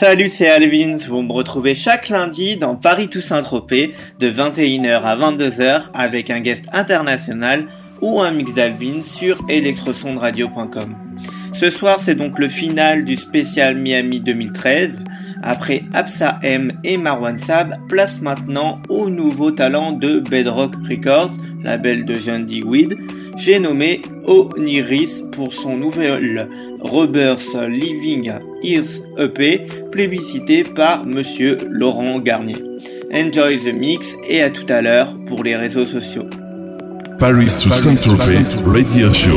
Salut, c'est Alvins. Vous me retrouvez chaque lundi dans Paris Toussaint Tropez de 21h à 22h avec un guest international ou un mix d'Alvin sur electrosondradio.com. Ce soir, c'est donc le final du spécial Miami 2013. Après Absa M et Marwan Sab, place maintenant au nouveau talent de Bedrock Records, label de Jandy Weed, j'ai nommé Oniris pour son nouvel Rebirth Living Earth EP, plébiscité par monsieur Laurent Garnier. Enjoy the mix et à tout à l'heure pour les réseaux sociaux. Paris to Radio Show.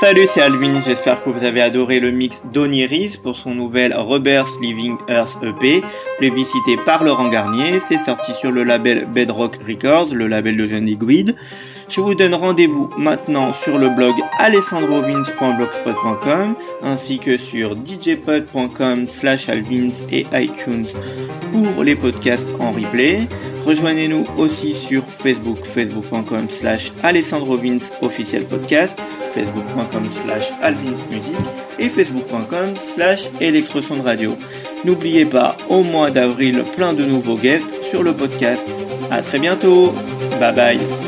Salut, c'est Alvin, j'espère que vous avez adoré le mix d'Oniris pour son nouvel Rebirth Living Earth EP, plébiscité par Laurent Garnier, c'est sorti sur le label Bedrock Records, le label de Jeune Guide. Je vous donne rendez-vous maintenant sur le blog alessandrovins.blogspot.com ainsi que sur djpod.com slash alvins et iTunes pour les podcasts en replay. Rejoignez-nous aussi sur Facebook, facebook.com slash alessandrovins officiel podcast, facebook.com slash alvinsmusic et facebook.com slash radio. N'oubliez pas, au mois d'avril, plein de nouveaux guests sur le podcast. À très bientôt. Bye bye.